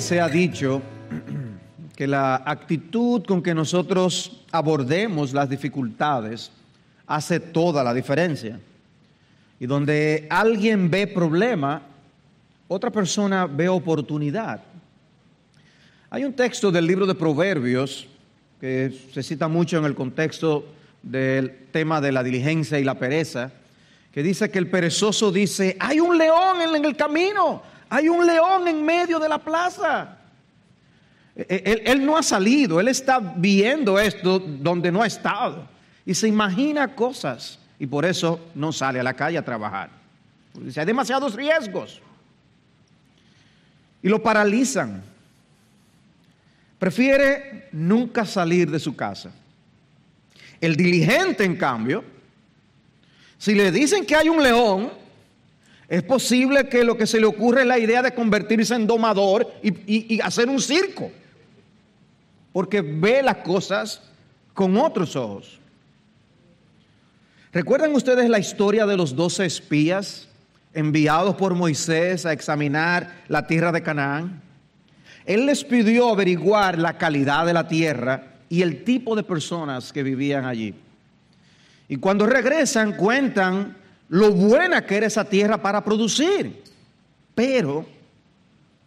Se ha dicho que la actitud con que nosotros abordemos las dificultades hace toda la diferencia. Y donde alguien ve problema, otra persona ve oportunidad. Hay un texto del libro de Proverbios que se cita mucho en el contexto del tema de la diligencia y la pereza, que dice que el perezoso dice, hay un león en el camino, hay un león en medio de la plaza. E, e, él, no ha salido, él está viendo esto donde no ha estado y se imagina cosas y por eso no sale a la calle a trabajar. Porque hay demasiados riesgos y lo paralizan. Prefiere nunca salir de su casa. El diligente, en cambio, si le dicen que hay un león, es posible que lo que se le ocurre es la idea de convertirse en domador y, hacer un circo, porque ve las cosas con otros ojos. ¿Recuerdan ustedes la historia de los doce espías enviados por Moisés a examinar la tierra de Canaán? Él les pidió averiguar la calidad de la tierra y el tipo de personas que vivían allí. Y cuando regresan cuentan lo buena que era esa tierra para producir. Pero,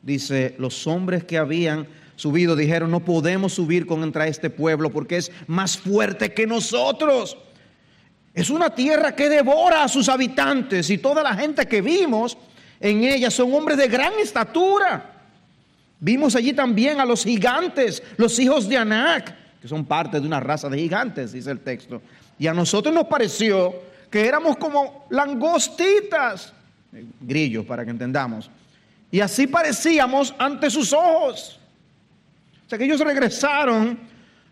dice, los hombres que habían subido dijeron, no podemos subir contra este pueblo porque es más fuerte que nosotros. Es una tierra que devora a sus habitantes y toda la gente que vimos en ella son hombres de gran estatura. Vimos allí también a los gigantes, los hijos de Anac, que son parte de una raza de gigantes, dice el texto. Y a nosotros nos pareció que éramos como langostitas, grillos para que entendamos. Y así parecíamos ante sus ojos. O sea que ellos regresaron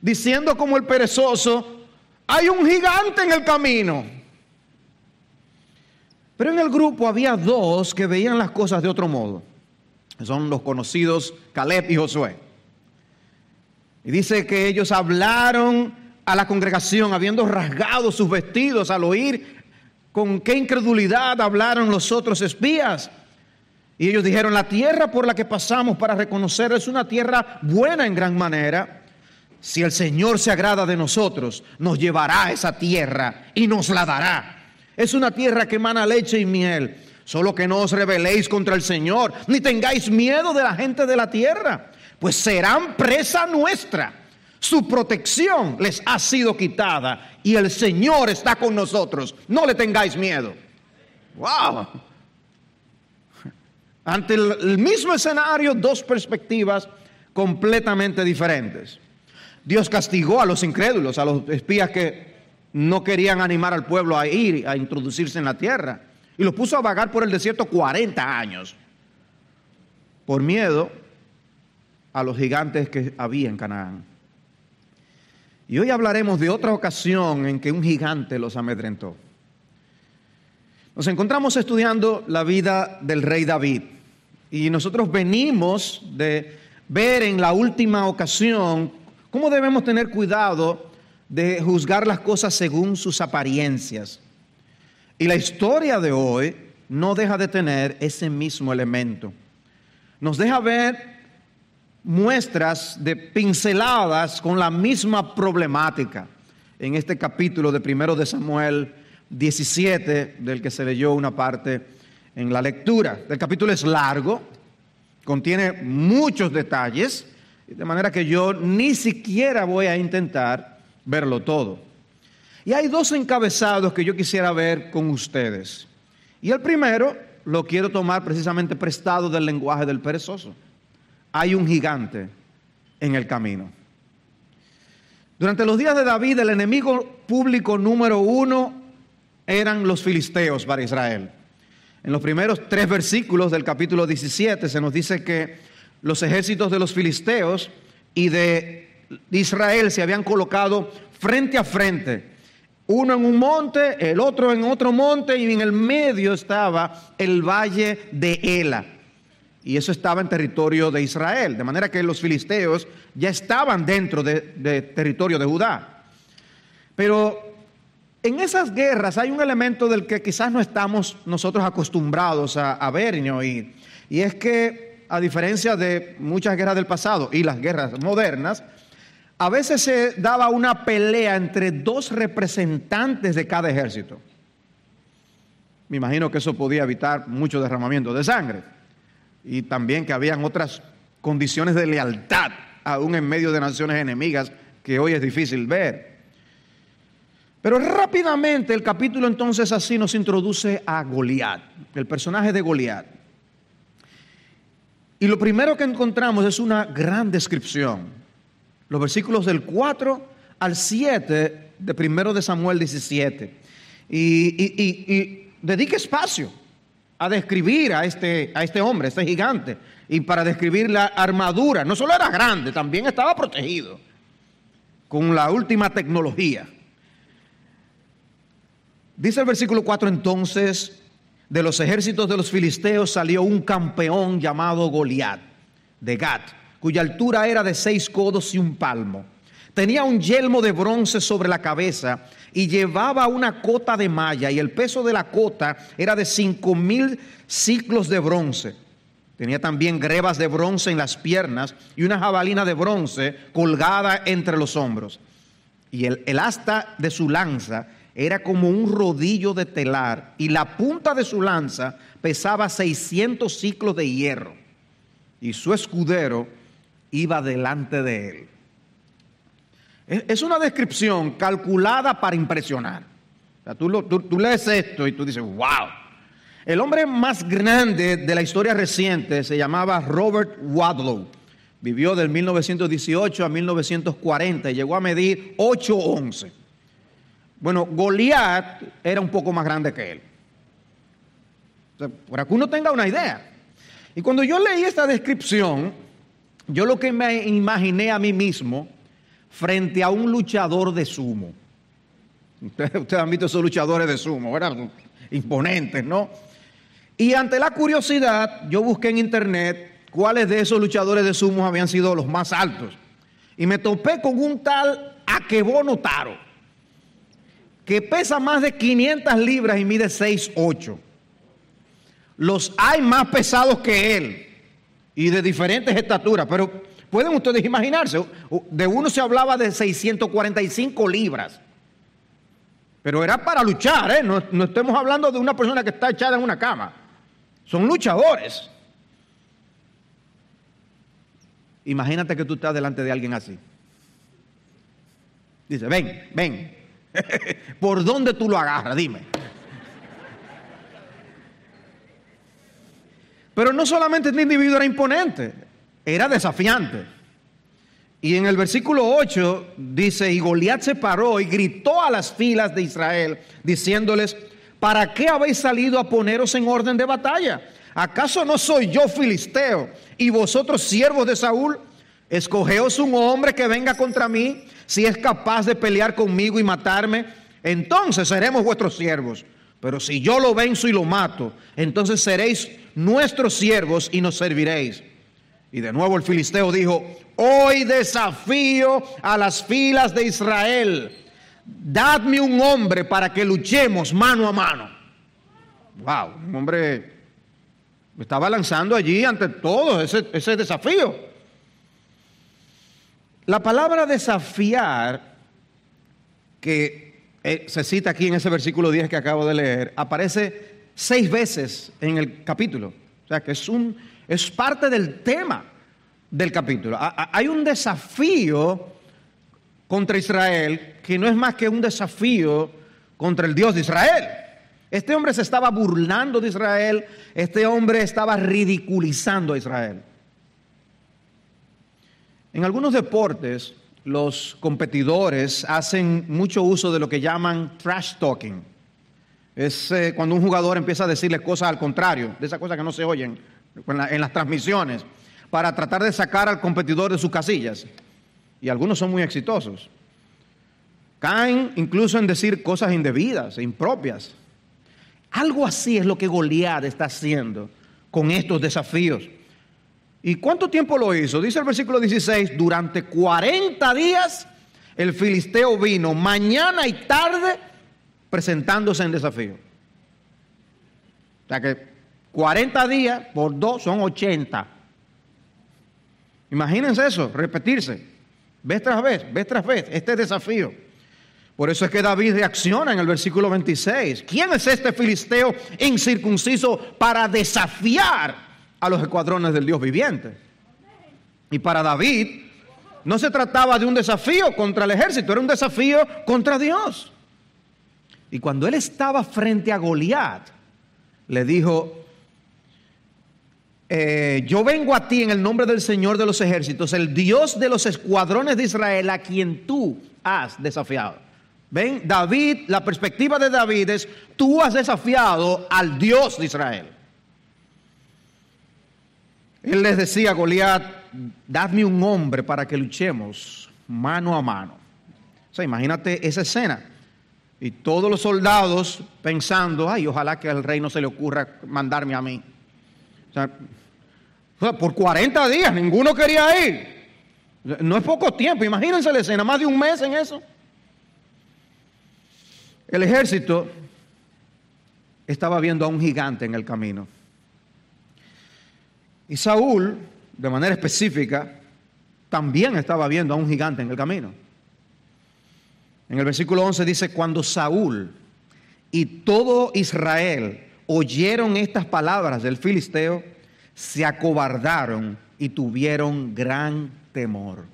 diciendo como el perezoso, hay un gigante en el camino. Pero en el grupo había dos que veían las cosas de otro modo. Son los conocidos Caleb y Josué. Y dice que ellos hablaron a la congregación habiendo rasgado sus vestidos al oír con qué incredulidad hablaron los otros espías. Y ellos dijeron, la tierra por la que pasamos para reconocer es una tierra buena en gran manera. Si el Señor se agrada de nosotros, nos llevará a esa tierra y nos la dará. Es una tierra que emana leche y miel. Solo que no os rebeléis contra el Señor, ni tengáis miedo de la gente de la tierra, pues serán presa nuestra. Su protección les ha sido quitada y el Señor está con nosotros. No le tengáis miedo. ¡Wow! Ante el mismo escenario, dos perspectivas completamente diferentes. Dios castigó a los incrédulos, a los espías que no querían animar al pueblo a ir, a introducirse en la tierra. Y los puso a vagar por el desierto 40 años. Por miedo a los gigantes que había en Canaán. Y hoy hablaremos de otra ocasión en que un gigante los amedrentó. Nos encontramos estudiando la vida del rey David y nosotros venimos de ver en la última ocasión cómo debemos tener cuidado de juzgar las cosas según sus apariencias. Y la historia de hoy no deja de tener ese mismo elemento. Nos deja ver muestras de pinceladas con la misma problemática en este capítulo de primero de Samuel 17, del que se leyó una parte en la lectura. El capítulo es largo, contiene muchos detalles, de manera que yo ni siquiera voy a intentar verlo todo. Y hay dos encabezados que yo quisiera ver con ustedes. Y el primero lo quiero tomar precisamente prestado del lenguaje del perezoso hay un gigante en el camino. Durante los días de David, el enemigo público número uno eran los filisteos para Israel. En los primeros tres versículos del capítulo 17 se nos dice que los ejércitos de los filisteos y de Israel se habían colocado frente a frente. Uno en un monte, el otro en otro monte y en el medio estaba el valle de Ela y eso estaba en territorio de Israel, de manera que los filisteos ya estaban dentro de, territorio de Judá. Pero en esas guerras hay un elemento del que quizás no estamos nosotros acostumbrados a, ver y oír, y es que a diferencia de muchas guerras del pasado y las guerras modernas, a veces se daba una pelea entre dos representantes de cada ejército. Me imagino que eso podía evitar mucho derramamiento de sangre. Y también que habían otras condiciones de lealtad, aún en medio de naciones enemigas, que hoy es difícil ver. Pero rápidamente el capítulo entonces así nos introduce a Goliat, el personaje de Goliat. Y lo primero que encontramos es una gran descripción los versículos del 4 al 7 de primero de Samuel 17. Y, dedique espacio a describir a este, a este hombre, este gigante, y para describir la armadura. No solo era grande, también estaba protegido con la última tecnología. Dice el versículo 4 entonces, de los ejércitos de los filisteos salió un campeón llamado Goliat, de Gat cuya altura era de seis codos y un palmo. Tenía un yelmo de bronce sobre la cabeza y llevaba una cota de malla y el peso de la cota era de cinco mil ciclos de bronce. Tenía también grebas de bronce en las piernas y una jabalina de bronce colgada entre los hombros. Y el, asta de su lanza era como un rodillo de telar y la punta de su lanza pesaba 600 ciclos de hierro. Y su escudero iba delante de él. Es una descripción calculada para impresionar. tú, lees esto y tú dices, wow. El hombre más grande de la historia reciente se llamaba Robert Wadlow. Vivió del 1918 a 1940 y llegó a medir 8'11. Bueno, Goliat era un poco más grande que él. para que uno tenga una idea. Y cuando yo leí esta descripción, yo lo que me imaginé a mí mismo frente a un luchador de sumo. Ustedes, han visto esos luchadores de sumo, ¿verdad? Imponentes, ¿no? Y ante la curiosidad, yo busqué en internet cuáles de esos luchadores de sumo habían sido los más altos. Y me topé con un tal Akebono Taro, que pesa más de 500 libras y mide 6'8". Los hay más pesados que él y de diferentes estaturas, pero pueden ustedes imaginarse, de uno se hablaba de 645 libras, pero era para luchar, ¿eh? no, no estemos hablando de una persona que está echada en una cama, son luchadores. Imagínate que tú estás delante de alguien así. Dice, ven, ven. ¿Por dónde tú lo agarras? Dime. Pero no solamente este individuo era imponente, era desafiante. Y en el versículo 8 dice, y Goliat se paró y gritó a las filas de Israel, diciéndoles, ¿para qué habéis salido a poneros en orden de batalla? ¿Acaso no soy yo filisteo y vosotros siervos de Saúl? Escogeos un hombre que venga contra mí, si es capaz de pelear conmigo y matarme, entonces seremos vuestros siervos. Pero si yo lo venzo y lo mato, entonces seréis nuestros siervos y nos serviréis. Y de nuevo el filisteo dijo, hoy desafío a las filas de Israel, dadme un hombre para que luchemos mano a mano. Wow, un hombre estaba lanzando allí ante todos ese, desafío. La palabra desafiar, que eh, se cita aquí en ese versículo 10 que acabo de leer, aparece seis veces en el capítulo. O sea que es, un, es parte del tema del capítulo. Hay un desafío contra Israel que no es más que un desafío contra el Dios de Israel. Este hombre se estaba burlando de Israel, este hombre estaba ridiculizando a Israel. En algunos deportes, los competidores hacen mucho uso de lo que llaman trash talking es eh, cuando un jugador empieza a decirle cosas al contrario, de esas cosas que no se oyen en, las transmisiones, para tratar de sacar al competidor de sus casillas. Y algunos son muy exitosos. Caen incluso en decir cosas indebidas e impropias. Algo así es lo que Goliat está haciendo con estos desafíos. ¿Y cuánto tiempo lo hizo? Dice el versículo 16, durante 40 días el filisteo vino mañana y tarde presentándose en desafío. O sea que 40 días por 2 son 80. Imagínense eso, repetirse, vez tras vez, vez tras vez, este desafío. Por eso es que David reacciona en el versículo 26. ¿Quién es este filisteo incircunciso para desafiar a los escuadrones del Dios viviente? Y para David no se trataba de un desafío contra el ejército, era un desafío contra Dios. Y cuando él estaba frente a Goliat, le dijo, eh, yo vengo a ti en el nombre del Señor de los ejércitos, el Dios de los escuadrones de Israel, a quien tú has desafiado. Ven, David, la perspectiva de David es, tú has desafiado al Dios de Israel. Él les decía a Goliat, dadme un hombre para que luchemos mano a mano. O sea, imagínate esa escena. Y todos los soldados pensando, ay, ojalá que al rey no se le ocurra mandarme a mí. Sea, por 40 días ninguno quería ir. No es poco tiempo, imagínense la escena, más de un mes en eso. El ejército estaba viendo a un gigante en el camino. Y Saúl, de manera específica, también estaba viendo a un gigante en el camino. En el versículo 11 dice, cuando Saúl y todo Israel oyeron estas palabras del filisteo, se acobardaron y tuvieron gran temor.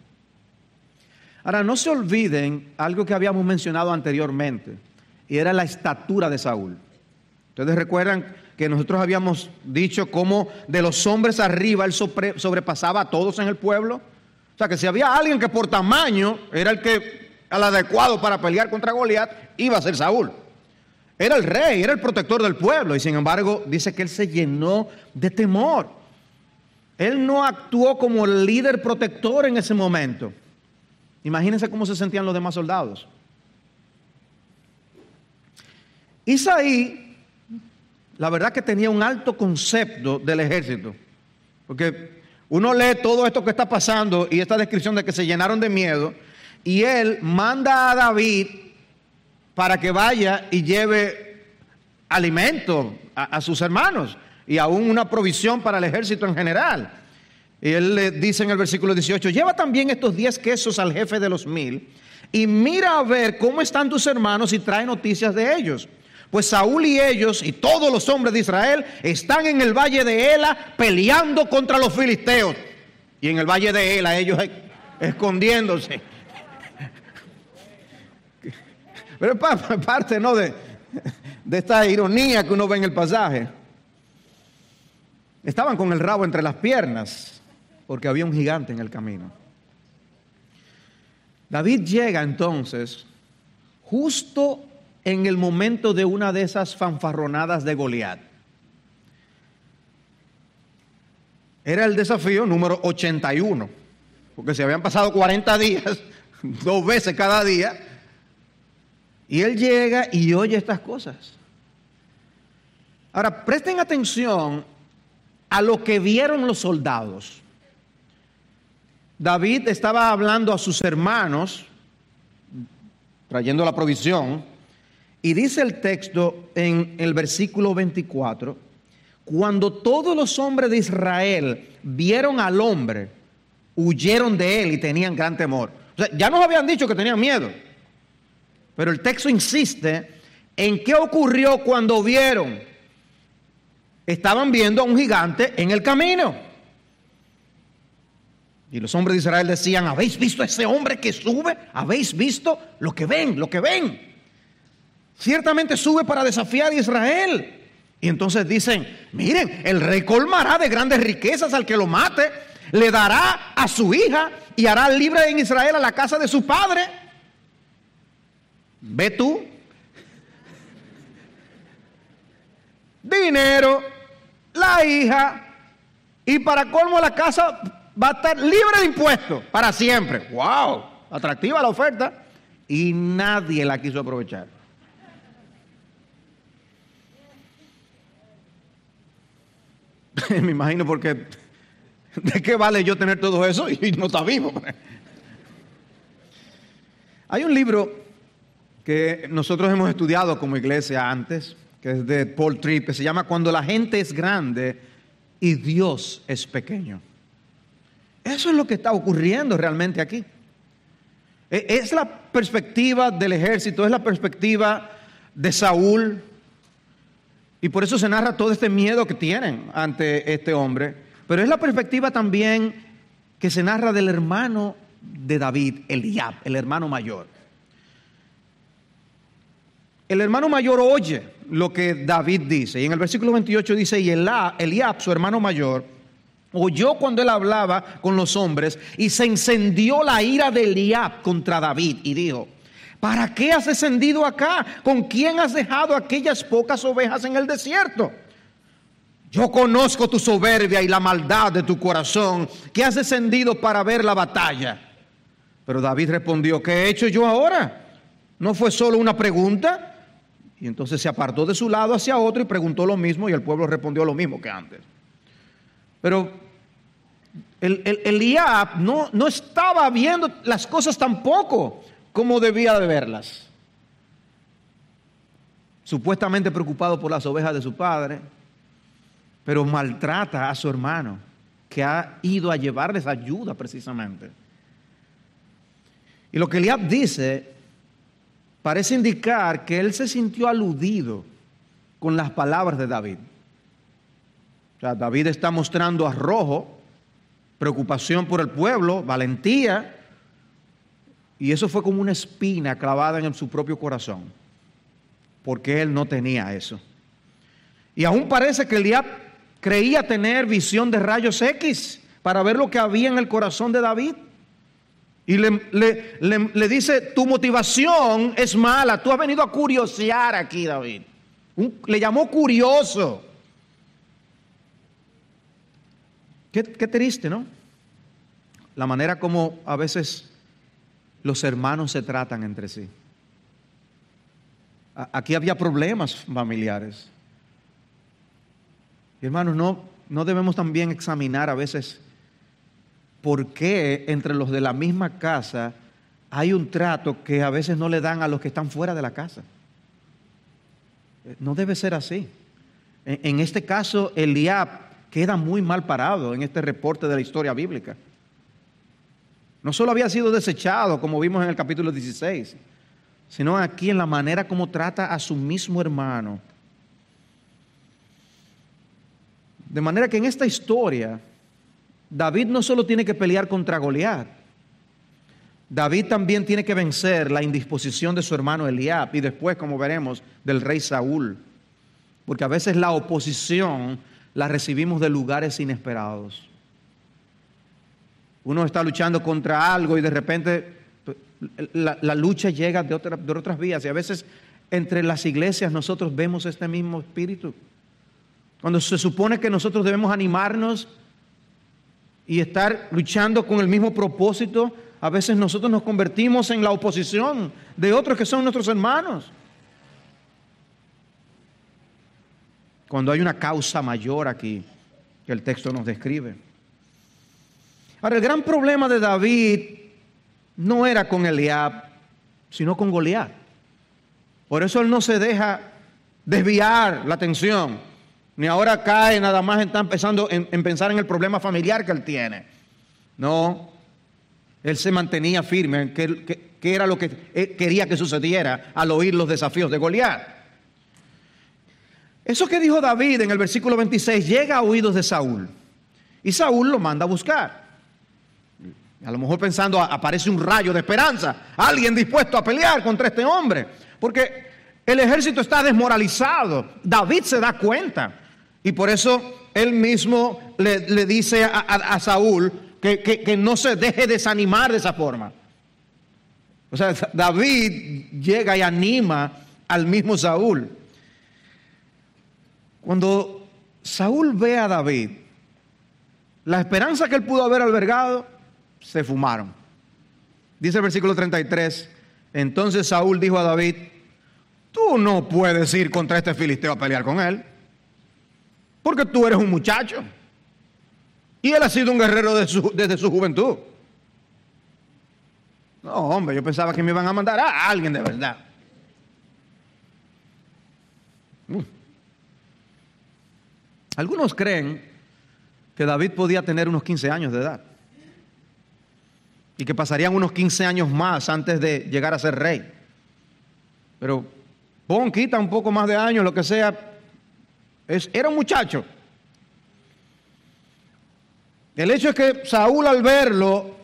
Ahora, no se olviden algo que habíamos mencionado anteriormente y era la estatura de Saúl. Ustedes recuerdan que nosotros habíamos dicho cómo de los hombres arriba él sobrepasaba a todos en el pueblo. O sea que si había alguien que por tamaño era el que al adecuado para pelear contra Goliat, iba a ser Saúl. Era el rey, era el protector del pueblo y sin embargo dice que él se llenó de temor. Él no actuó como el líder protector en ese momento. Imagínense cómo se sentían los demás soldados. Isaí, la verdad que tenía un alto concepto del ejército, porque uno lee todo esto que está pasando y esta descripción de que se llenaron de miedo, y él manda a David para que vaya y lleve alimento a, sus hermanos y aún una provisión para el ejército en general. Y él le dice en el versículo 18, lleva también estos 10 quesos al jefe de los mil y mira a ver cómo están tus hermanos y trae noticias de ellos. Pues Saúl y ellos y todos los hombres de Israel están en el valle de Ela peleando contra los filisteos. Y en el valle de Ela ellos escondiéndose. Pero es parte ¿no? de, de esta ironía que uno ve en el pasaje. Estaban con el rabo entre las piernas porque había un gigante en el camino. David llega entonces justo en el momento de una de esas fanfarronadas de Goliat. Era el desafío número 81, porque se habían pasado 40 días, dos veces cada día, y él llega y oye estas cosas. Ahora, presten atención a lo que vieron los soldados. David estaba hablando a sus hermanos, trayendo la provisión, y dice el texto en el versículo 24, cuando todos los hombres de Israel vieron al hombre, huyeron de él y tenían gran temor. O sea, ya nos habían dicho que tenían miedo, pero el texto insiste en qué ocurrió cuando vieron. Estaban viendo a un gigante en el camino. Y los hombres de Israel decían, ¿habéis visto a ese hombre que sube? ¿Habéis visto lo que ven, lo que ven? Ciertamente sube para desafiar a Israel. Y entonces dicen, miren, el rey colmará de grandes riquezas al que lo mate, le dará a su hija y hará libre en Israel a la casa de su padre. Ve tú. Dinero, la hija y para colmo la casa va a estar libre de impuestos para siempre. ¡Wow! Atractiva la oferta y nadie la quiso aprovechar. Me imagino porque ¿de qué vale yo tener todo eso y no está vivo? Hay un libro nosotros hemos estudiado como iglesia antes, que es de Paul Tripp, que se llama Cuando la gente es grande y Dios es pequeño. Eso es lo que está ocurriendo realmente aquí. E, es la perspectiva del ejército, es la perspectiva de Saúl. Y por eso se narra todo este miedo que tienen ante este hombre. Pero es la perspectiva también que se narra del hermano de David, Eliab, el hermano mayor. El hermano mayor oye lo que David dice. Y en el versículo 28 dice, y Eliab, su hermano mayor, oyó cuando él hablaba con los hombres y se encendió la ira de Eliab contra David y dijo, ¿para qué has descendido acá? ¿Con quién has dejado aquellas pocas ovejas en el desierto? Yo conozco tu soberbia y la maldad de tu corazón, que has descendido para ver la batalla. Pero David respondió, ¿qué he hecho yo ahora? ¿No fue solo una pregunta? Y entonces se apartó de su lado hacia otro y preguntó lo mismo y el pueblo respondió lo mismo que antes. Pero el, el, no, no estaba viendo las cosas tampoco como debía de verlas. Supuestamente preocupado por las ovejas de su padre, pero maltrata a su hermano, que ha ido a llevarles ayuda precisamente. Y lo que Eliab dice parece indicar que él se sintió aludido con las palabras de David. O sea, David está mostrando arrojo, preocupación por el pueblo, valentía, y eso fue como una espina clavada en su propio corazón, porque él no tenía eso. Y aún parece que Eliab creía tener visión de rayos X para ver lo que había en el corazón de David. Y le, dice, tu motivación es mala, tú has venido a curiosear aquí, David. le llamó curioso. Qué, qué triste, ¿no? La manera como a veces los hermanos se tratan entre sí. Aquí había problemas familiares. Y hermanos, no, no debemos también examinar a veces por qué entre los de la misma casa hay un trato que a veces no le dan a los que están fuera de la casa. No debe ser así. En este caso, Eliab queda muy mal parado en este reporte de la historia bíblica. No solo había sido desechado, como vimos en el capítulo 16, sino aquí en la manera como trata a su mismo hermano. De manera que en esta historia, David no solo tiene que pelear contra Goliat, David también tiene que vencer la indisposición de su hermano Eliab y después, como veremos, del rey Saúl. Porque a veces la oposición la recibimos de lugares inesperados. Uno está luchando contra algo y de repente pues, la, lucha llega de, de otras vías. Y a veces entre las iglesias nosotros vemos este mismo espíritu. Cuando se supone que nosotros debemos animarnos y estar luchando con el mismo propósito, a veces nosotros nos convertimos en la oposición de otros que son nuestros hermanos. Cuando hay una causa mayor aquí que el texto nos describe. Ahora, el gran problema de David no era con Eliab, sino con Goliat. Por eso él no se deja desviar la atención ni ahora cae nada más está empezando en, pensar en el problema familiar que él tiene. No, él se mantenía firme en que, era lo que quería que sucediera al oír los desafíos de Goliat. Eso que dijo David en el versículo 26 llega a oídos de Saúl. Y Saúl lo manda a buscar. A lo mejor pensando, aparece un rayo de esperanza, alguien dispuesto a pelear contra este hombre. Porque el ejército está desmoralizado. David se da cuenta. Y por eso él mismo le, dice a, Saúl que, que no se deje desanimar de esa forma. O sea, David llega y anima al mismo Saúl. Cuando Saúl ve a David, la esperanza que él pudo haber albergado, se fumaron. Dice el versículo 33, entonces Saúl dijo a David, tú no puedes ir contra este filisteo a pelear con él. Porque tú eres un muchacho. Y él ha sido un guerrero desde su juventud. No, hombre, yo pensaba que me iban a mandar a alguien de verdad. Algunos creen que David podía tener unos 15 años de edad. y que pasarían unos 15 años más antes de llegar a ser rey. Pero pon, quita un poco más de años, lo que sea, es, era un muchacho. El hecho es que Saúl al verlo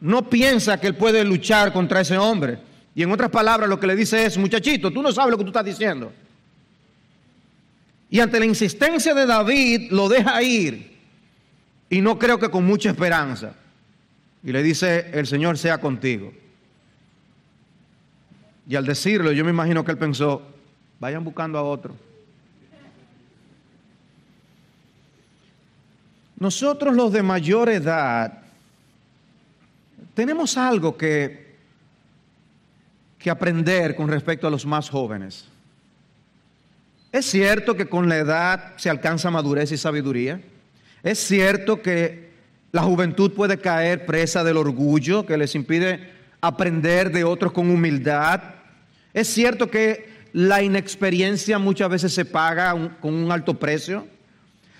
no piensa que él puede luchar contra ese hombre. Y en otras palabras lo que le dice es, muchachito, tú no sabes lo que tú estás diciendo. Y ante la insistencia de David lo deja ir y no creo que con mucha esperanza. Y le dice, el Señor sea contigo. Y al decirlo, yo me imagino que él pensó, vayan buscando a otro. Nosotros los de mayor edad tenemos algo que, que aprender con respecto a los más jóvenes. Es cierto que con la edad se alcanza madurez y sabiduría. Es cierto que la juventud puede caer presa del orgullo que les impide aprender de otros con humildad. Es cierto que la inexperiencia muchas veces se paga con un alto precio.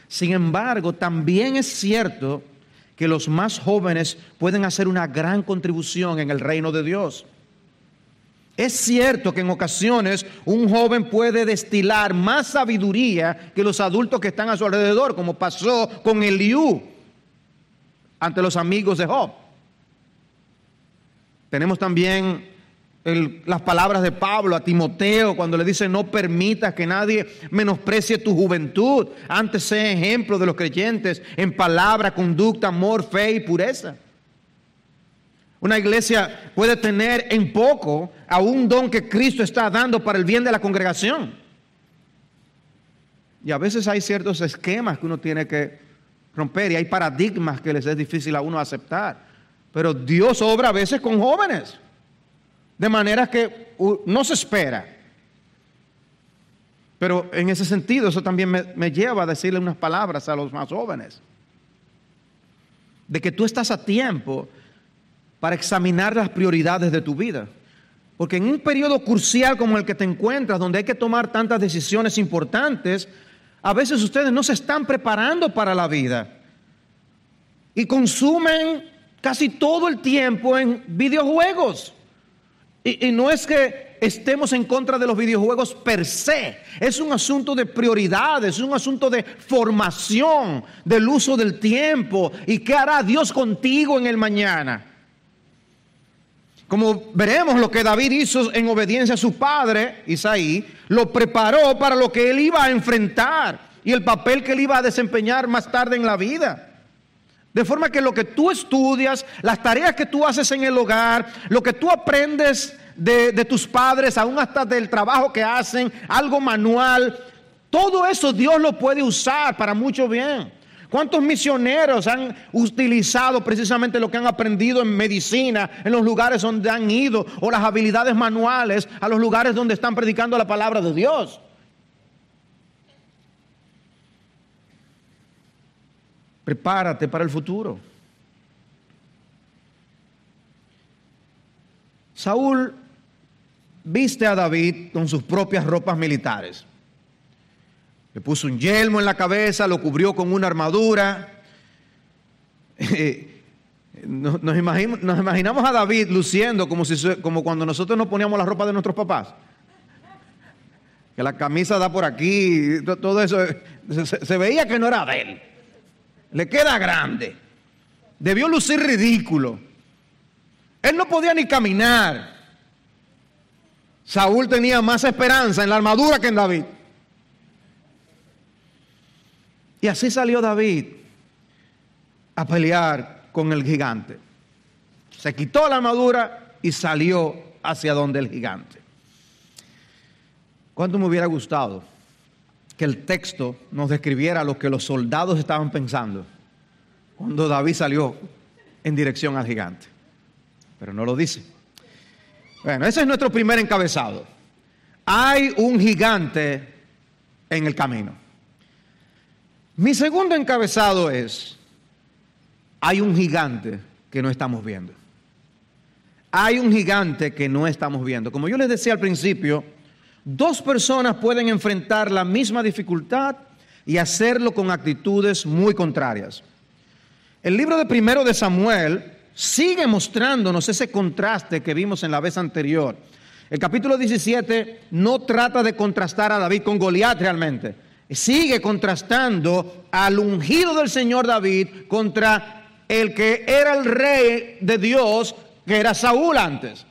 Sin embargo, también es cierto que los más jóvenes pueden hacer una gran contribución en el reino de Dios. Es cierto que en ocasiones un joven puede destilar más sabiduría que los adultos que están a su alrededor, como pasó con Eliú ante los amigos de Job. Tenemos también las palabras de Pablo a Timoteo cuando le dice no permitas que nadie menosprecie tu juventud, antes sea ejemplo de los creyentes en palabra, conducta, amor, fe y pureza. Una iglesia puede tener en poco a un don que Cristo está dando para el bien de la congregación. Y a veces hay ciertos esquemas que uno tiene que romper y hay paradigmas que les es difícil a uno aceptar. Pero Dios obra a veces con jóvenes. De manera que no se espera. Pero en ese sentido, eso también me, lleva a decirle unas palabras a los más jóvenes. De que tú estás a tiempo para examinar las prioridades de tu vida. Porque en un periodo crucial como el que te encuentras, donde hay que tomar tantas decisiones importantes, a veces ustedes no se están preparando para la vida. Y consumen casi todo el tiempo en videojuegos. Y, no es que estemos en contra de los videojuegos per se, es un asunto de prioridades, es un asunto de formación, del uso del tiempo y qué hará Dios contigo en el mañana. Como veremos lo que David hizo en obediencia a su padre, Isaí, lo preparó para lo que él iba a enfrentar y el papel que él iba a desempeñar más tarde en la vida. De forma que lo que tú estudias, las tareas que tú haces en el hogar, lo que tú aprendes de, tus padres, aún hasta del trabajo que hacen, algo manual, todo eso Dios lo puede usar para mucho bien. ¿Cuántos misioneros han utilizado precisamente lo que han aprendido en medicina, en los lugares donde han ido, o las habilidades manuales a los lugares donde están predicando la palabra de Dios? Prepárate para el futuro. Saúl viste a David con sus propias ropas militares. Le puso un yelmo en la cabeza, lo cubrió con una armadura. Nos, imaginamos, a David luciendo como, si, como cuando nosotros nos poníamos la ropa de nuestros papás. Que la camisa da por aquí, todo eso. Se, se veía que no era de él le queda grande. Debió lucir ridículo. Él no podía ni caminar. Saúl tenía más esperanza en la armadura que en David. Y así salió David a pelear con el gigante. Se quitó la armadura y salió hacia donde el gigante. ¿Cuánto me hubiera gustado que el texto nos describiera lo que los soldados estaban pensando cuando David salió en dirección al gigante. Pero no lo dice. Bueno, ese es nuestro primer encabezado. Hay un gigante en el camino. Mi segundo encabezado es, hay un gigante que no estamos viendo. Hay un gigante que no estamos viendo. Como yo les decía al principio, Dos personas pueden enfrentar la misma dificultad y hacerlo con actitudes muy contrarias. El libro de primero de Samuel sigue mostrándonos ese contraste que vimos en la vez anterior. El capítulo 17 no trata de contrastar a David con Goliat realmente. Sigue contrastando al ungido del Señor David contra el que era el rey de Dios, que era Saúl antes.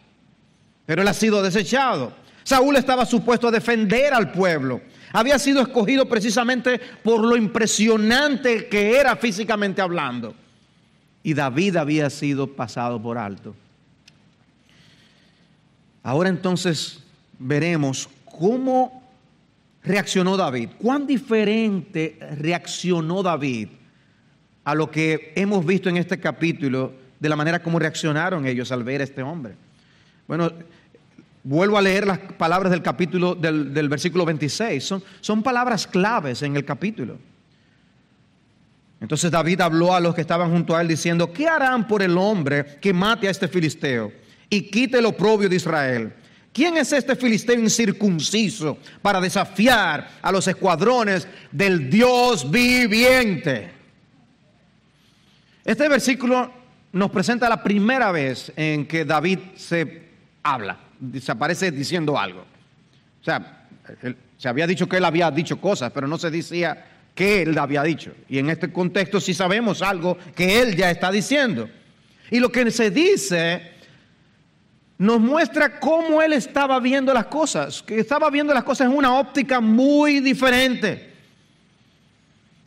Pero él ha sido desechado. Saúl estaba supuesto a defender al pueblo. Había sido escogido precisamente por lo impresionante que era físicamente hablando. Y David había sido pasado por alto. Ahora entonces veremos cómo reaccionó David. Cuán diferente reaccionó David a lo que hemos visto en este capítulo de la manera como reaccionaron ellos al ver a este hombre. Bueno, vuelvo a leer las palabras del capítulo del, versículo 26. Son, son palabras claves en el capítulo. Entonces David habló a los que estaban junto a él diciendo, ¿qué harán por el hombre que mate a este filisteo? y quite el oprobio de Israel. ¿Quién es este filisteo incircunciso para desafiar a los escuadrones del Dios viviente? Este versículo nos presenta la primera vez en que David se habla, se aparece diciendo algo. O sea, se había dicho que él había dicho cosas, pero no se decía que él había dicho. Y en este contexto sí sabemos algo que él ya está diciendo. Y lo que se dice nos muestra cómo él estaba viendo las cosas, que estaba viendo las cosas en una óptica muy diferente.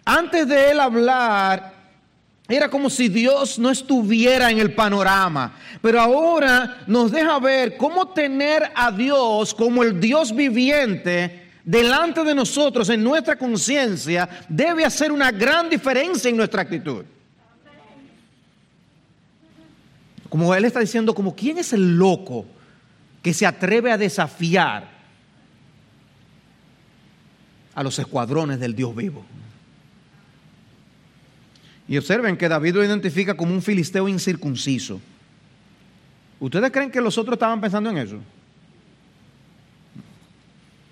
Antes de él hablar, era como si Dios no estuviera en el panorama, pero ahora nos deja ver cómo tener a Dios como el Dios viviente delante de nosotros en nuestra conciencia debe hacer una gran diferencia en nuestra actitud. Como él está diciendo, como quién es el loco que se atreve a desafiar a los escuadrones del Dios vivo. Y observen que David lo identifica como un filisteo incircunciso. ¿Ustedes creen que los otros estaban pensando en eso?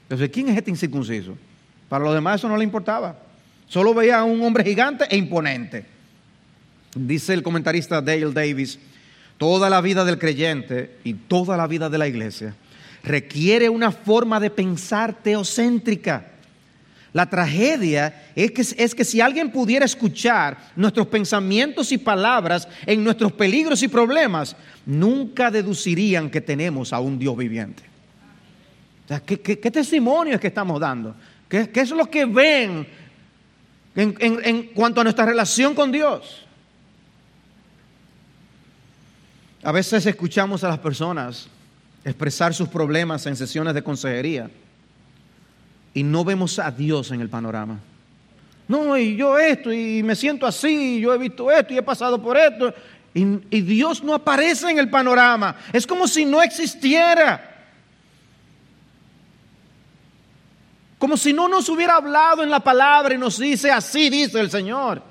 Entonces, ¿quién es este incircunciso? Para los demás eso no le importaba. Solo veía a un hombre gigante e imponente. Dice el comentarista Dale Davis, toda la vida del creyente y toda la vida de la iglesia requiere una forma de pensar teocéntrica. La tragedia es que, es que si alguien pudiera escuchar nuestros pensamientos y palabras en nuestros peligros y problemas, nunca deducirían que tenemos a un Dios viviente. ¿qué, testimonio es que estamos dando? ¿Qué, es lo que ven en cuanto a nuestra relación con Dios? A veces escuchamos a las personas expresar sus problemas en sesiones de consejería y no vemos a Dios en el panorama. No, y yo esto, y me siento así, yo he visto esto y he pasado por esto, y, y Dios no aparece en el panorama. Es como si no existiera. Como si no nos hubiera hablado en la palabra y nos dice, así dice el Señor.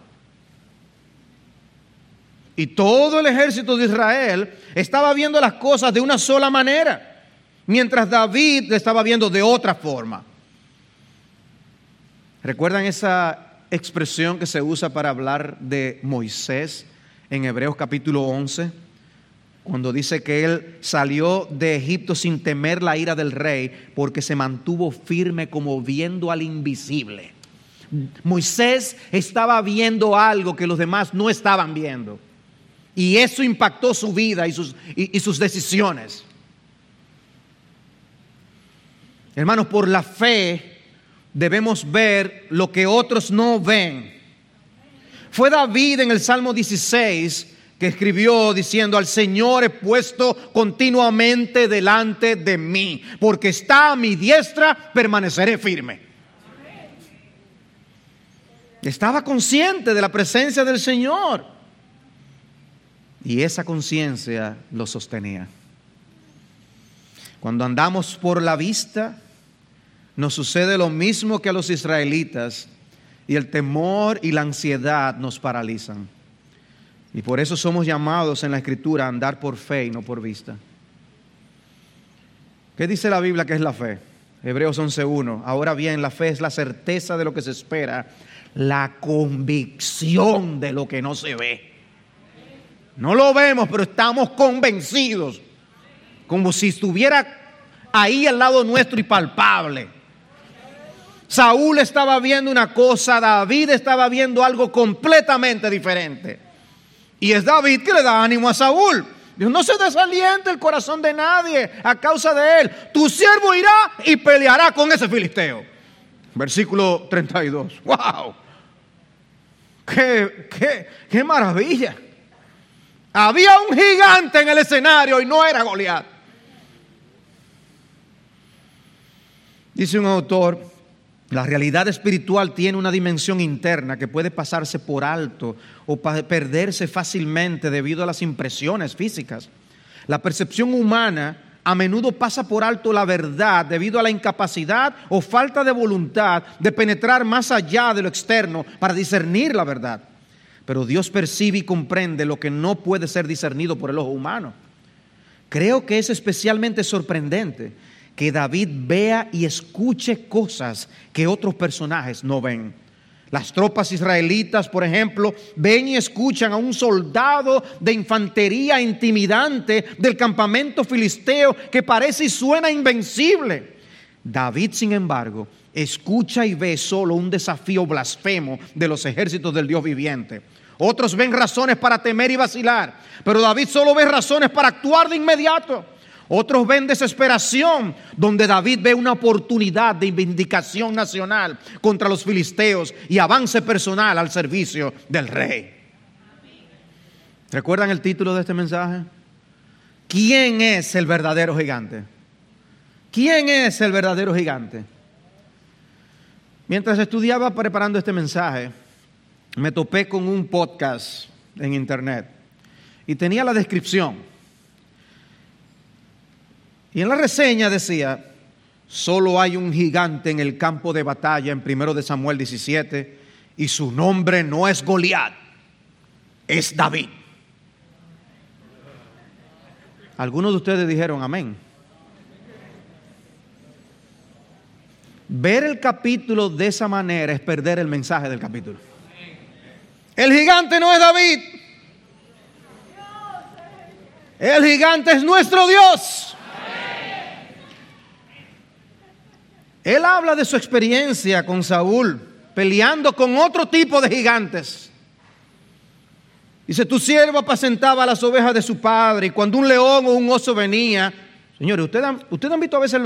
Y todo el ejército de Israel estaba viendo las cosas de una sola manera, mientras David estaba viendo de otra forma. ¿Recuerdan esa expresión que se usa para hablar de Moisés en Hebreos capítulo 11? Cuando dice que él salió de Egipto sin temer la ira del rey porque se mantuvo firme como viendo al invisible. Moisés estaba viendo algo que los demás no estaban viendo. Y eso impactó su vida y sus, y, sus decisiones. Hermanos, por la fe debemos ver lo que otros no ven. Fue David en el Salmo 16 que escribió diciendo, al Señor he puesto continuamente delante de mí, porque está a mi diestra, permaneceré firme. Estaba consciente de la presencia del Señor. Y esa conciencia lo sostenía. Cuando andamos por la vista, nos sucede lo mismo que a los israelitas y el temor y la ansiedad nos paralizan. Y por eso somos llamados en la escritura a andar por fe y no por vista. ¿Qué dice la Biblia que es la fe? Hebreos 11.1. Ahora bien, la fe es la certeza de lo que se espera, la convicción de lo que no se ve. No lo vemos, pero estamos convencidos. Como si estuviera ahí al lado nuestro y palpable. Saúl estaba viendo una cosa, David estaba viendo algo completamente diferente. Y es David que le da ánimo a Saúl. Dios, no se desaliente el corazón de nadie a causa de él. Tu siervo irá y peleará con ese filisteo. Versículo 32. ¡Wow! ¡Qué, qué, qué maravilla! Había un gigante en el escenario y no era Goliat. Dice un autor, la realidad espiritual tiene una dimensión interna que puede pasarse por alto o perderse fácilmente debido a las impresiones físicas. La percepción humana a menudo pasa por alto la verdad debido a la incapacidad o falta de voluntad de penetrar más allá de lo externo para discernir la verdad. Pero Dios percibe y comprende lo que no puede ser discernido por el ojo humano. Creo que es especialmente sorprendente que David vea y escuche cosas que otros personajes no ven. Las tropas israelitas, por ejemplo, ven y escuchan a un soldado de infantería intimidante del campamento filisteo que parece y suena invencible. David, sin embargo, escucha y ve solo un desafío blasfemo de los ejércitos del Dios viviente. Otros ven razones para temer y vacilar, pero David solo ve razones para actuar de inmediato. Otros ven desesperación, donde David ve una oportunidad de vindicación nacional contra los filisteos y avance personal al servicio del rey. ¿Recuerdan el título de este mensaje? ¿Quién es el verdadero gigante? ¿Quién es el verdadero gigante? Mientras estudiaba preparando este mensaje, me topé con un podcast en internet y tenía la descripción y en la reseña decía, solo hay un gigante en el campo de batalla en 1 de Samuel 17 y su nombre no es Goliat, es David. Algunos de ustedes dijeron amén. Ver el capítulo de esa manera es perder el mensaje del capítulo. El gigante no es David. El gigante es nuestro Dios. Él habla de su experiencia con Saúl, peleando con otro tipo de gigantes. Dice, tu siervo apacentaba las ovejas de su padre y cuando un león o un oso venía, señores, ustedes han, visto a veces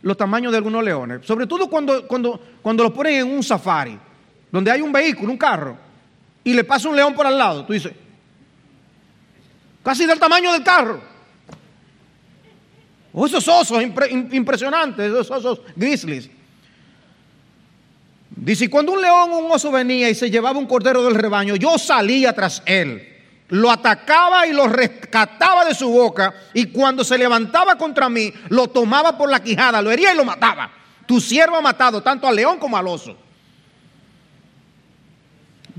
los, tamaños de algunos leones, sobre todo cuando, cuando, cuando los ponen en un safari, donde hay un vehículo, un carro, y le pasa un león por al lado, tú dices, casi del tamaño del carro. Esos osos impresionantes, esos osos grizzlies. Dice, cuando un león o un oso venía y se llevaba un cordero del rebaño, yo salía tras él, lo atacaba y lo rescataba de su boca, y cuando se levantaba contra mí, lo tomaba por la quijada, lo hería y lo mataba. Tu siervo ha matado tanto al león como al oso.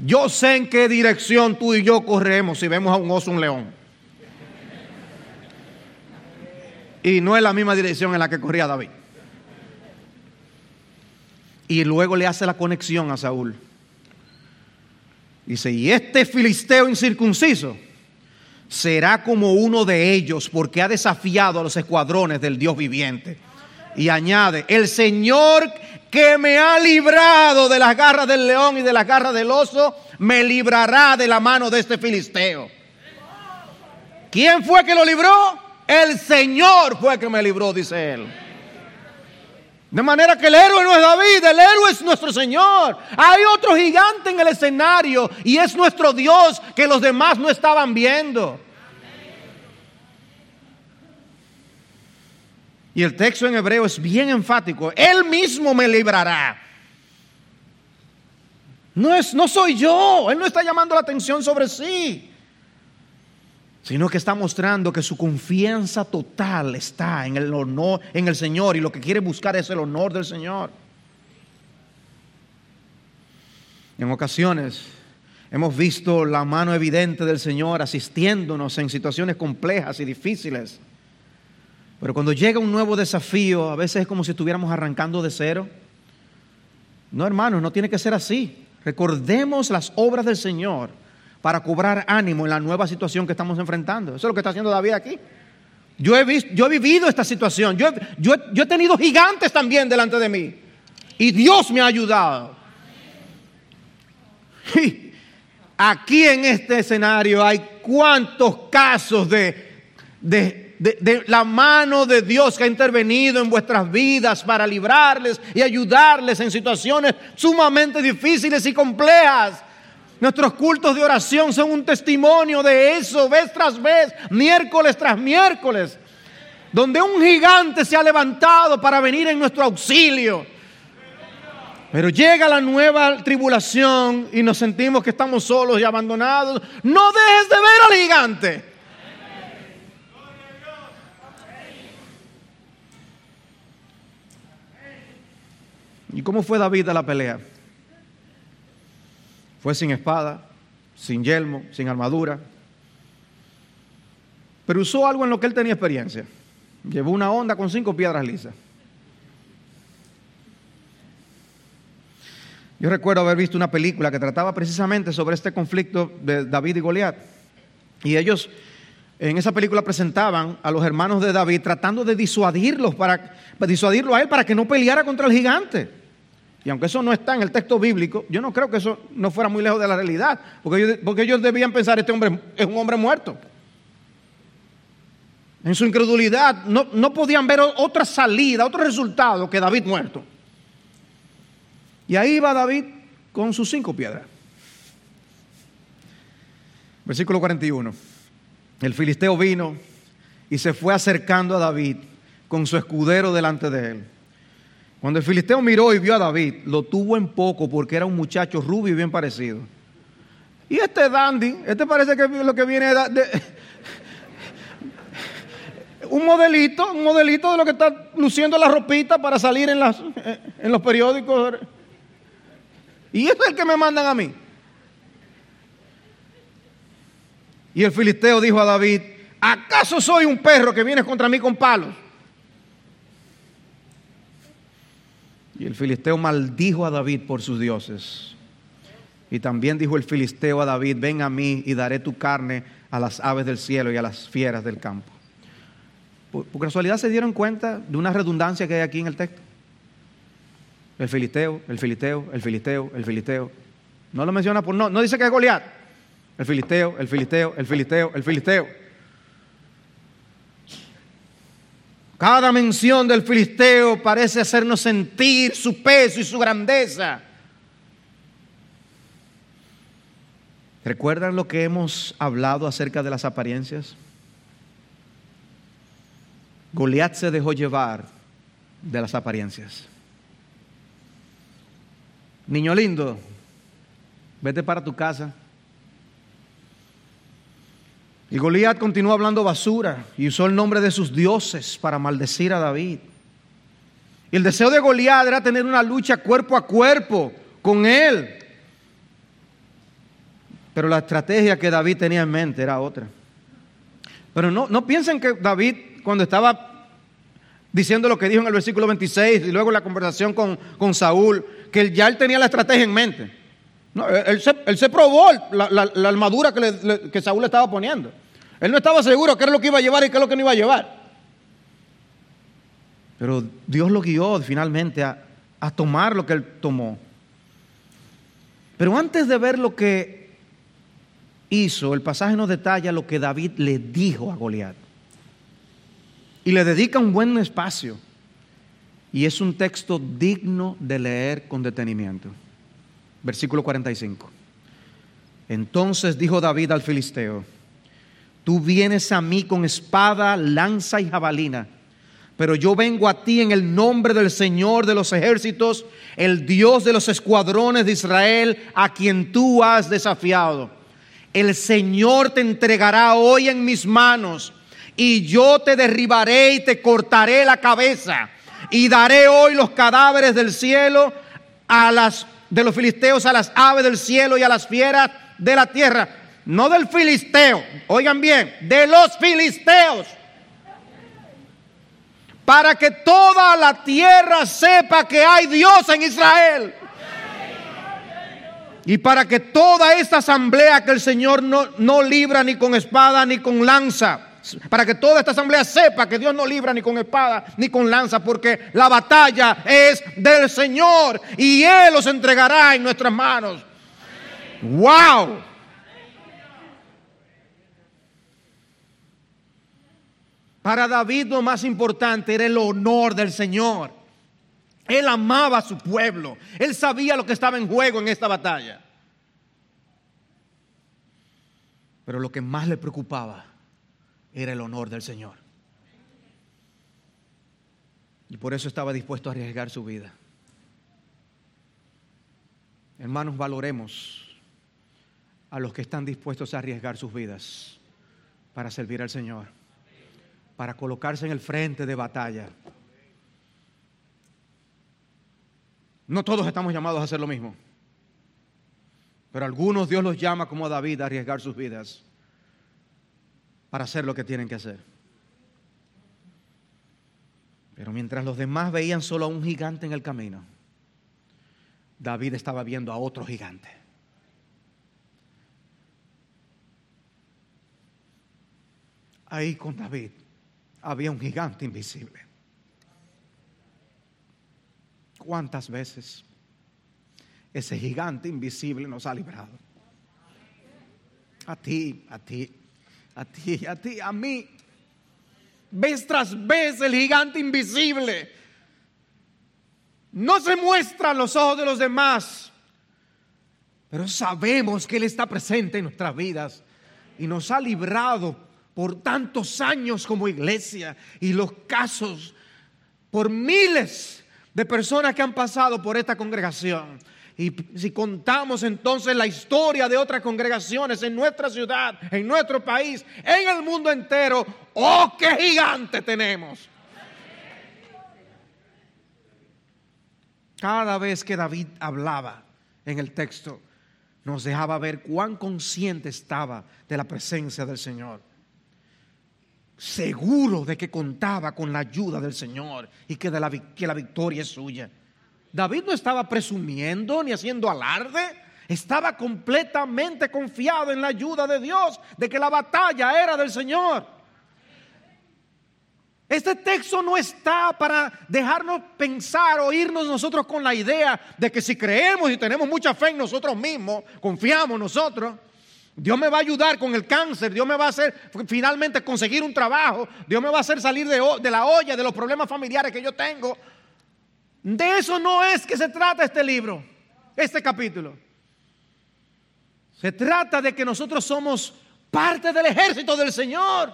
Yo sé en qué dirección tú y yo corremos si vemos a un oso o un león. Y no es la misma dirección en la que corría David. Y luego le hace la conexión a Saúl. Dice, y este filisteo incircunciso será como uno de ellos porque ha desafiado a los escuadrones del Dios viviente. Y añade, el Señor que me ha librado de las garras del león y de las garras del oso, me librará de la mano de este filisteo. ¿Quién fue que lo libró? El Señor fue que me libró, dice él. De manera que el héroe no es David, el héroe es nuestro Señor. Hay otro gigante en el escenario y es nuestro Dios que los demás no estaban viendo. Y el texto en hebreo es bien enfático. Él mismo me librará. No, es, no soy yo. Él no está llamando la atención sobre sí sino que está mostrando que su confianza total está en el honor, en el Señor, y lo que quiere buscar es el honor del Señor. En ocasiones hemos visto la mano evidente del Señor asistiéndonos en situaciones complejas y difíciles. Pero cuando llega un nuevo desafío, a veces es como si estuviéramos arrancando de cero. No, hermanos, no tiene que ser así. Recordemos las obras del Señor para cobrar ánimo en la nueva situación que estamos enfrentando. Eso es lo que está haciendo David aquí. Yo he, visto, yo he vivido esta situación. Yo, yo, yo he tenido gigantes también delante de mí. Y Dios me ha ayudado. Aquí en este escenario hay cuántos casos de, de, de, de, la mano de Dios que ha intervenido en vuestras vidas para librarles y ayudarles en situaciones sumamente difíciles y complejas. Nuestros cultos de oración son un testimonio de eso, vez tras vez, miércoles tras miércoles, donde un gigante se ha levantado para venir en nuestro auxilio. Pero llega la nueva tribulación y nos sentimos que estamos solos y abandonados. No dejes de ver al gigante. ¿Y cómo fue David a la pelea? Fue sin espada, sin yelmo, sin armadura. Pero usó algo en lo que él tenía experiencia. Llevó una onda con cinco piedras lisas. Yo recuerdo haber visto una película que trataba precisamente sobre este conflicto de David y Goliat. Y ellos en esa película presentaban a los hermanos de David tratando de disuadirlos para, para disuadirlo a él para que no peleara contra el gigante. Y aunque eso no está en el texto bíblico, yo no creo que eso no fuera muy lejos de la realidad, porque ellos, debían pensar, este hombre es un hombre muerto. En su incredulidad no, no podían ver otra salida, otro resultado que David muerto. Y ahí va David con sus cinco piedras. Versículo 41. El filisteo vino y se fue acercando a David con su escudero delante de él. Cuando el filisteo miró y vio a David, lo tuvo en poco porque era un muchacho rubio y bien parecido. Y este dandy, este parece que lo que viene de, un modelito, un modelito de lo que está luciendo la ropita para salir en, las, en los periódicos. Y este es el que me mandan a mí. Y el filisteo dijo a David, ¿acaso soy un perro que viene contra mí con palos? Y el filisteo maldijo a David por sus dioses. Y también dijo el filisteo a David, ven a mí y daré tu carne a las aves del cielo y a las fieras del campo. Por, por casualidad se dieron cuenta de una redundancia que hay aquí en el texto. El filisteo, el filisteo, el filisteo, el filisteo. No lo menciona por no, no dice que es Goliat. El filisteo, el filisteo, el filisteo, el filisteo. Cada mención del filisteo parece hacernos sentir su peso y su grandeza. ¿Recuerdan lo que hemos hablado acerca de las apariencias? Goliat se dejó llevar de las apariencias. Niño lindo, vete para tu casa. Y Goliat continuó hablando basura y usó el nombre de sus dioses para maldecir a David. Y el deseo de Goliat era tener una lucha cuerpo a cuerpo con él. Pero la estrategia que David tenía en mente era otra. Pero no, no piensen que David, cuando estaba diciendo lo que dijo en el versículo 26 y luego la conversación con, con Saúl, que ya él tenía la estrategia en mente. No, él, se, él, se, probó la, la, armadura que, que Saúl le estaba poniendo. Él no estaba seguro qué era lo que iba a llevar y qué es lo que no iba a llevar. Pero Dios lo guió finalmente a, a tomar lo que él tomó. Pero antes de ver lo que hizo, el pasaje nos detalla lo que David le dijo a Goliat. Y le dedica un buen espacio. Y es un texto digno de leer con detenimiento. Versículo 45. Entonces dijo David al filisteo, Tú vienes a mí con espada, lanza y jabalina, pero yo vengo a ti en el nombre del Señor de los ejércitos, el Dios de los escuadrones de Israel, a quien tú has desafiado. El Señor te entregará hoy en mis manos y yo te derribaré y te cortaré la cabeza y daré hoy los cadáveres del cielo a las de los filisteos a las aves del cielo y a las fieras de la tierra no del filisteo, oigan bien, de los filisteos, para que toda la tierra sepa que hay Dios en Israel. Y para que toda esta asamblea que el Señor no, no libra ni con espada ni con lanza, para que toda esta asamblea sepa que Dios no libra ni con espada ni con lanza, porque la batalla es del Señor y Él los entregará en nuestras manos. ¡Wow! Para David lo más importante era el honor del Señor. Él amaba a su pueblo. Él sabía lo que estaba en juego en esta batalla. Pero lo que más le preocupaba era el honor del Señor. Y por eso estaba dispuesto a arriesgar su vida. Hermanos, valoremos a los que están dispuestos a arriesgar sus vidas para servir al Señor, para colocarse en el frente de batalla. No todos estamos llamados a hacer lo mismo, pero algunos Dios los llama como a David a arriesgar sus vidas para hacer lo que tienen que hacer. Pero mientras los demás veían solo a un gigante en el camino, David estaba viendo a otro gigante. Ahí con David había un gigante invisible. ¿Cuántas veces ese gigante invisible nos ha librado? A ti, a ti, a ti, a ti, a mí. Vez tras vez el gigante invisible no se muestra a los ojos de los demás, pero sabemos que Él está presente en nuestras vidas y nos ha librado por tantos años como iglesia y los casos por miles de personas que han pasado por esta congregación. Y si contamos entonces la historia de otras congregaciones en nuestra ciudad, en nuestro país, en el mundo entero, ¡oh, qué gigante tenemos! Cada vez que David hablaba en el texto, nos dejaba ver cuán consciente estaba de la presencia del Señor. Seguro de que contaba con la ayuda del Señor y que, la, la victoria es suya. David no estaba presumiendo ni haciendo alarde, estaba completamente confiado en la ayuda de Dios, de que la batalla era del Señor. Este texto no está para dejarnos pensar o irnos nosotros con la idea de que si creemos y tenemos mucha fe en nosotros mismos, confiamos nosotros, Dios me va a ayudar con el cáncer, Dios me va a hacer finalmente conseguir un trabajo, Dios me va a hacer salir de, de la olla, de los problemas familiares que yo tengo. De eso no es que se trata este libro, este capítulo. Se trata de que nosotros somos parte del ejército del Señor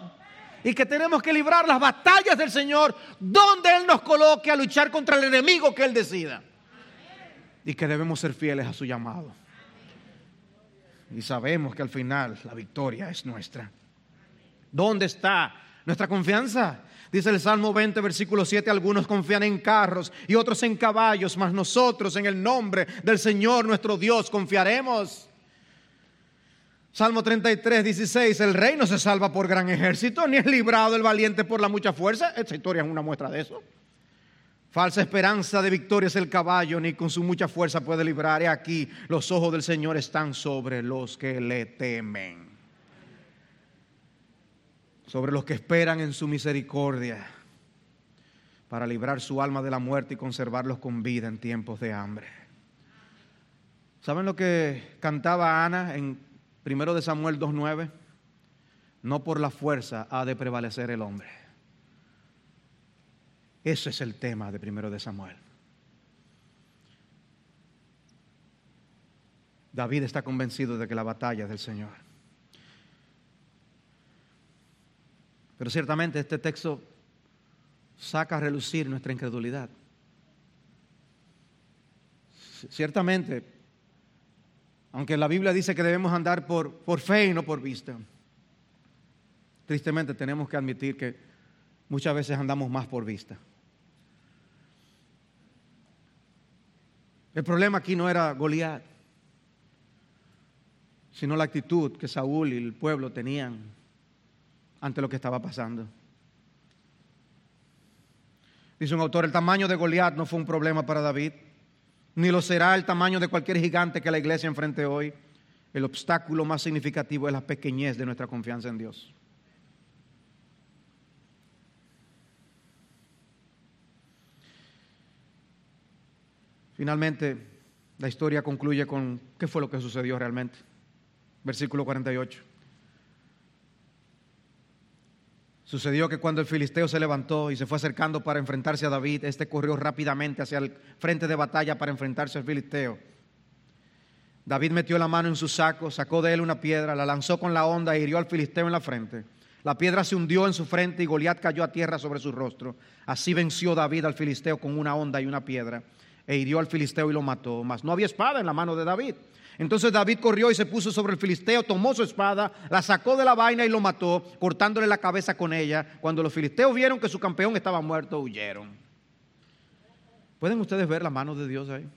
y que tenemos que librar las batallas del Señor donde Él nos coloque a luchar contra el enemigo que Él decida. Y que debemos ser fieles a su llamado. Y sabemos que al final la victoria es nuestra. ¿Dónde está nuestra confianza? Dice el Salmo 20, versículo 7, algunos confían en carros y otros en caballos, mas nosotros en el nombre del Señor nuestro Dios confiaremos. Salmo 33, 16, el rey no se salva por gran ejército, ni es librado el valiente por la mucha fuerza. Esta historia es una muestra de eso. Falsa esperanza de victoria es el caballo, ni con su mucha fuerza puede librar. Y aquí los ojos del Señor están sobre los que le temen sobre los que esperan en su misericordia para librar su alma de la muerte y conservarlos con vida en tiempos de hambre. ¿Saben lo que cantaba Ana en 1 de Samuel 2.9? No por la fuerza ha de prevalecer el hombre. Ese es el tema de 1 de Samuel. David está convencido de que la batalla es del Señor. Pero ciertamente este texto saca a relucir nuestra incredulidad. Ciertamente, aunque la Biblia dice que debemos andar por, por fe y no por vista, tristemente tenemos que admitir que muchas veces andamos más por vista. El problema aquí no era Goliat, sino la actitud que Saúl y el pueblo tenían ante lo que estaba pasando. Dice un autor, el tamaño de Goliat no fue un problema para David. ni lo será el tamaño de cualquier gigante que la iglesia enfrente hoy. El obstáculo más significativo es la pequeñez de nuestra confianza en Dios. Finalmente, la historia concluye con qué fue lo que sucedió realmente. Versículo 48. Sucedió que cuando el filisteo se levantó y se fue acercando para enfrentarse a David, este corrió rápidamente hacia el frente de batalla para enfrentarse al filisteo. David metió la mano en su saco, sacó de él una piedra, la lanzó con la onda e hirió al filisteo en la frente. La piedra se hundió en su frente y Goliat cayó a tierra sobre su rostro. Así venció David al filisteo con una onda y una piedra e hirió al filisteo y lo mató. Mas no había espada en la mano de David. Entonces David corrió y se puso sobre el filisteo, tomó su espada, la sacó de la vaina y lo mató, cortándole la cabeza con ella. Cuando los filisteos vieron que su campeón estaba muerto, huyeron. ¿Pueden ustedes ver la mano de Dios ahí?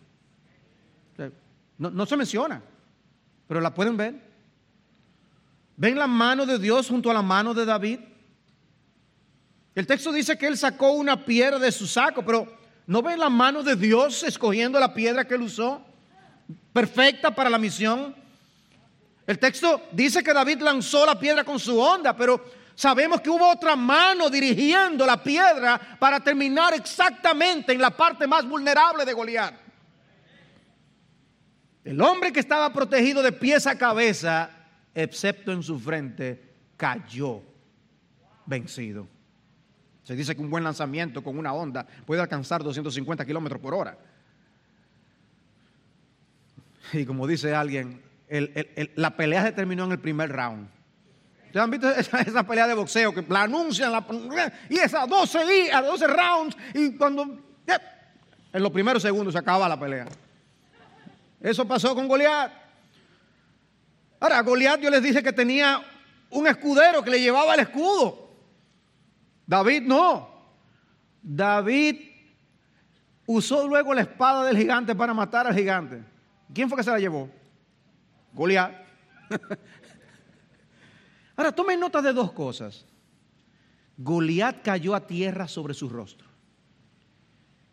No, no se menciona, pero la pueden ver. ¿Ven la mano de Dios junto a la mano de David? El texto dice que él sacó una piedra de su saco, pero ¿no ven la mano de Dios escogiendo la piedra que él usó? perfecta para la misión. El texto dice que David lanzó la piedra con su onda, pero sabemos que hubo otra mano dirigiendo la piedra para terminar exactamente en la parte más vulnerable de Goliat. El hombre que estaba protegido de pies a cabeza, excepto en su frente, cayó vencido. Se dice que un buen lanzamiento con una onda puede alcanzar 250 kilómetros por hora. Y como dice alguien, la pelea se terminó en el primer round. ¿Ustedes han visto esa, pelea de boxeo que la anuncian y esas 12, a 12 rounds y cuando en los primeros segundos se acaba la pelea? Eso pasó con Goliat. Ahora, Goliat yo les dije que tenía un escudero que le llevaba el escudo. David no. David usó luego la espada del gigante para matar al gigante. ¿Quién fue que se la llevó? Goliat. Ahora, tomen nota de dos cosas. Goliat cayó a tierra sobre su rostro.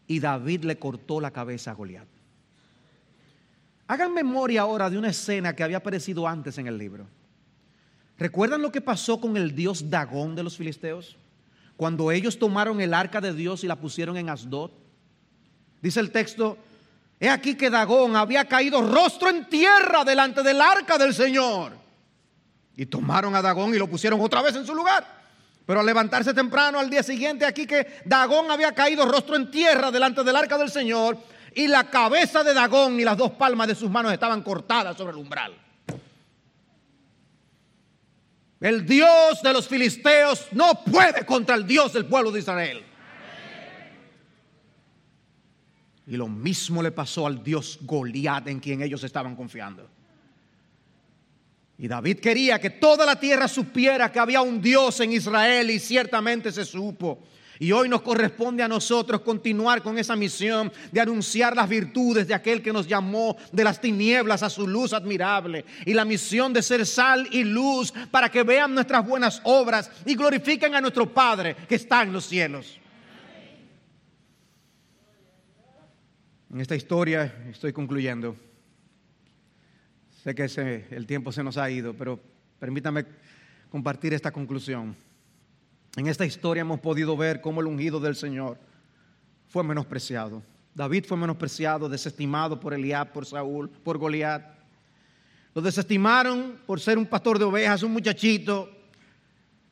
Y David le cortó la cabeza a Goliat. Hagan memoria ahora de una escena que había aparecido antes en el libro. ¿Recuerdan lo que pasó con el dios Dagón de los filisteos? Cuando ellos tomaron el arca de Dios y la pusieron en Asdod. Dice el texto, He aquí que Dagón había caído rostro en tierra delante del arca del Señor. Y tomaron a Dagón y lo pusieron otra vez en su lugar. Pero al levantarse temprano al día siguiente, aquí que Dagón había caído rostro en tierra delante del arca del Señor, y la cabeza de Dagón y las dos palmas de sus manos estaban cortadas sobre el umbral. El Dios de los filisteos no puede contra el Dios del pueblo de Israel. Y lo mismo le pasó al dios Goliat en quien ellos estaban confiando. Y David quería que toda la tierra supiera que había un Dios en Israel y ciertamente se supo. Y hoy nos corresponde a nosotros continuar con esa misión de anunciar las virtudes de aquel que nos llamó de las tinieblas a su luz admirable. Y la misión de ser sal y luz para que vean nuestras buenas obras y glorifiquen a nuestro Padre que está en los cielos. En esta historia estoy concluyendo. Sé que el tiempo se nos ha ido, pero permítame compartir esta conclusión. En esta historia hemos podido ver cómo el ungido del Señor fue menospreciado. David fue menospreciado, desestimado por Eliab, por Saúl, por Goliat. Lo desestimaron por ser un pastor de ovejas, un muchachito.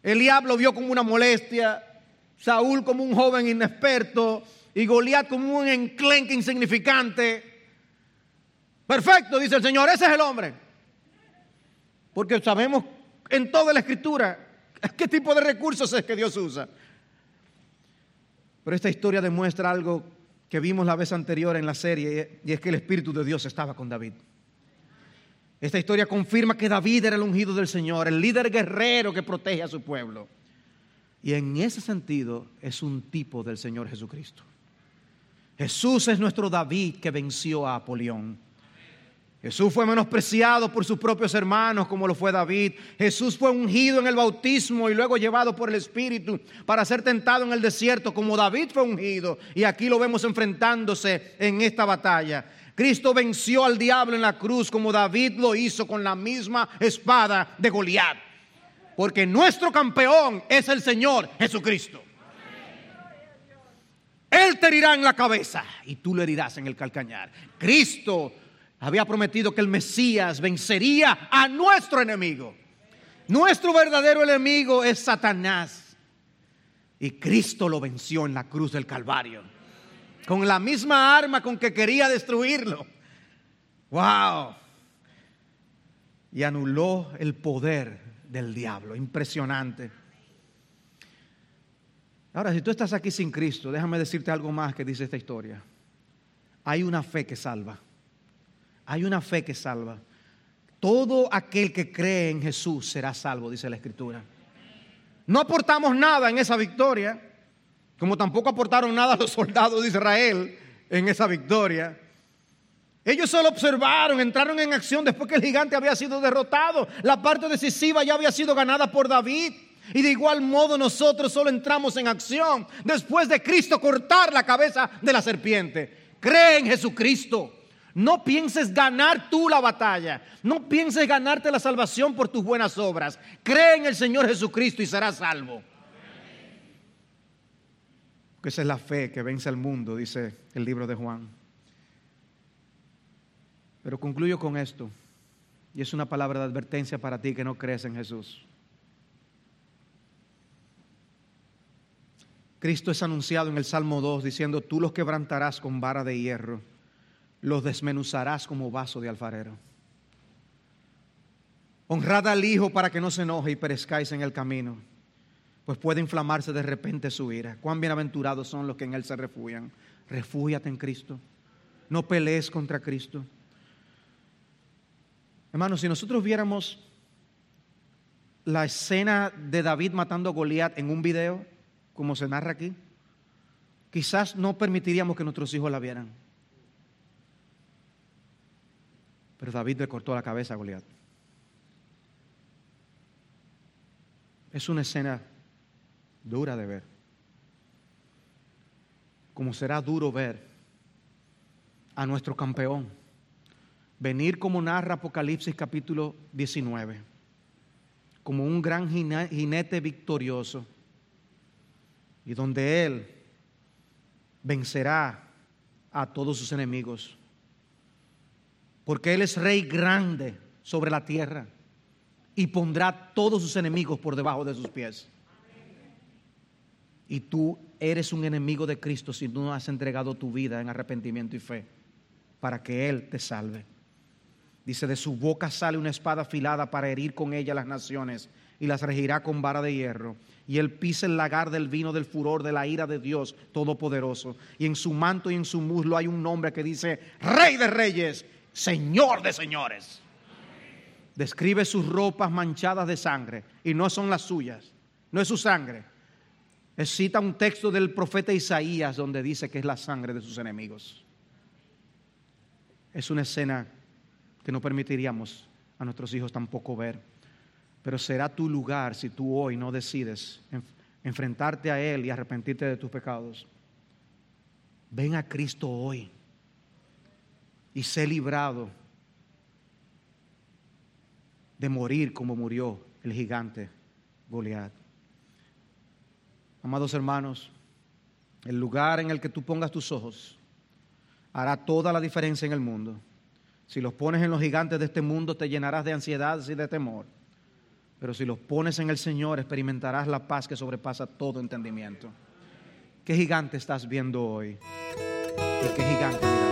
Eliab lo vio como una molestia, Saúl como un joven inexperto, y Goliat como un enclenque insignificante. Perfecto, dice el Señor, ese es el hombre. Porque sabemos en toda la escritura qué tipo de recursos es que Dios usa. Pero esta historia demuestra algo que vimos la vez anterior en la serie y es que el Espíritu de Dios estaba con David. Esta historia confirma que David era el ungido del Señor, el líder guerrero que protege a su pueblo. Y en ese sentido es un tipo del Señor Jesucristo. Jesús es nuestro David que venció a Apolión. Jesús fue menospreciado por sus propios hermanos como lo fue David. Jesús fue ungido en el bautismo y luego llevado por el Espíritu para ser tentado en el desierto como David fue ungido. Y aquí lo vemos enfrentándose en esta batalla. Cristo venció al diablo en la cruz como David lo hizo con la misma espada de Goliat. Porque nuestro campeón es el Señor Jesucristo. Él te herirá en la cabeza y tú le herirás en el calcañar. Cristo había prometido que el Mesías vencería a nuestro enemigo. Nuestro verdadero enemigo es Satanás. Y Cristo lo venció en la cruz del Calvario. Con la misma arma con que quería destruirlo. ¡Wow! Y anuló el poder del diablo. Impresionante. Ahora, si tú estás aquí sin Cristo, déjame decirte algo más que dice esta historia. Hay una fe que salva. Hay una fe que salva. Todo aquel que cree en Jesús será salvo, dice la Escritura. No aportamos nada en esa victoria, como tampoco aportaron nada los soldados de Israel en esa victoria. Ellos solo observaron, entraron en acción después que el gigante había sido derrotado. La parte decisiva ya había sido ganada por David. Y de igual modo nosotros solo entramos en acción después de Cristo cortar la cabeza de la serpiente. Cree en Jesucristo. No pienses ganar tú la batalla. No pienses ganarte la salvación por tus buenas obras. Cree en el Señor Jesucristo y serás salvo. Porque esa es la fe que vence al mundo, dice el libro de Juan. Pero concluyo con esto. Y es una palabra de advertencia para ti que no crees en Jesús. Cristo es anunciado en el Salmo 2 diciendo, tú los quebrantarás con vara de hierro, los desmenuzarás como vaso de alfarero. Honrad al Hijo para que no se enoje y perezcáis en el camino, pues puede inflamarse de repente su ira. Cuán bienaventurados son los que en Él se refugian. Refúgiate en Cristo. No pelees contra Cristo. Hermanos, si nosotros viéramos la escena de David matando a Goliat en un video, como se narra aquí, quizás no permitiríamos que nuestros hijos la vieran. Pero David le cortó la cabeza a Goliat. Es una escena dura de ver. Como será duro ver a nuestro campeón venir como narra Apocalipsis capítulo 19, como un gran jinete victorioso, y donde Él vencerá a todos sus enemigos, porque Él es rey grande sobre la tierra y pondrá todos sus enemigos por debajo de sus pies. Y tú eres un enemigo de Cristo si no has entregado tu vida en arrepentimiento y fe para que Él te salve. Dice, de su boca sale una espada afilada para herir con ella las naciones y las regirá con vara de hierro. Y él pisa el lagar del vino del furor de la ira de Dios Todopoderoso. Y en su manto y en su muslo hay un nombre que dice, Rey de Reyes, Señor de Señores. Describe sus ropas manchadas de sangre y no son las suyas, no es su sangre. cita un texto del profeta Isaías donde dice que es la sangre de sus enemigos. Es una escena que no permitiríamos a nuestros hijos tampoco ver. Pero será tu lugar si tú hoy no decides enfrentarte a Él y arrepentirte de tus pecados. Ven a Cristo hoy y sé librado de morir como murió el gigante Goliat. Amados hermanos, el lugar en el que tú pongas tus ojos hará toda la diferencia en el mundo. Si los pones en los gigantes de este mundo, te llenarás de ansiedad y de temor. Pero si los pones en el Señor, experimentarás la paz que sobrepasa todo entendimiento. ¿Qué gigante estás viendo hoy? ¿Y qué gigante